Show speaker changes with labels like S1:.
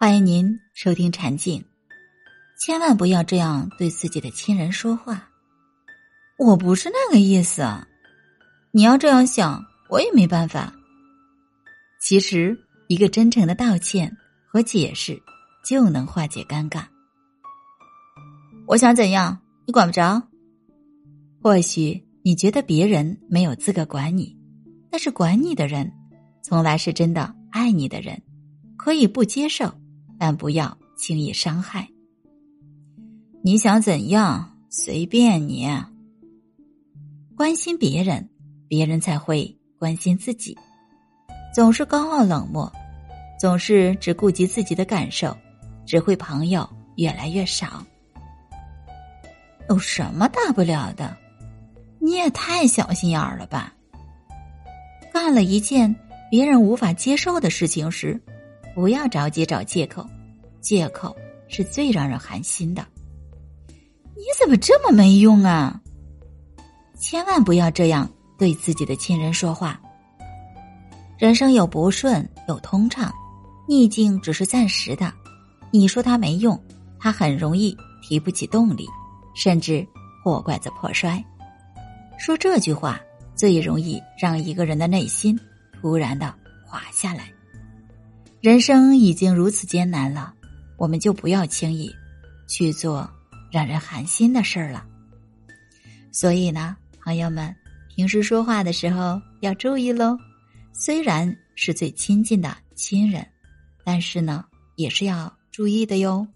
S1: 欢迎您收听禅静，千万不要这样对自己的亲人说话。我不是那个意思，你要这样想，我也没办法。其实，一个真诚的道歉和解释就能化解尴尬。我想怎样，你管不着。或许你觉得别人没有资格管你，但是管你的人，从来是真的爱你的人，可以不接受。但不要轻易伤害。你想怎样随便你。关心别人，别人才会关心自己。总是高傲冷漠，总是只顾及自己的感受，只会朋友越来越少。有什么大不了的？你也太小心眼儿了吧！干了一件别人无法接受的事情时。不要着急找借口，借口是最让人寒心的。你怎么这么没用啊？千万不要这样对自己的亲人说话。人生有不顺，有通畅，逆境只是暂时的。你说他没用，他很容易提不起动力，甚至破罐子破摔。说这句话最容易让一个人的内心突然的滑下来。人生已经如此艰难了，我们就不要轻易去做让人寒心的事儿了。所以呢，朋友们，平时说话的时候要注意喽。虽然是最亲近的亲人，但是呢，也是要注意的哟。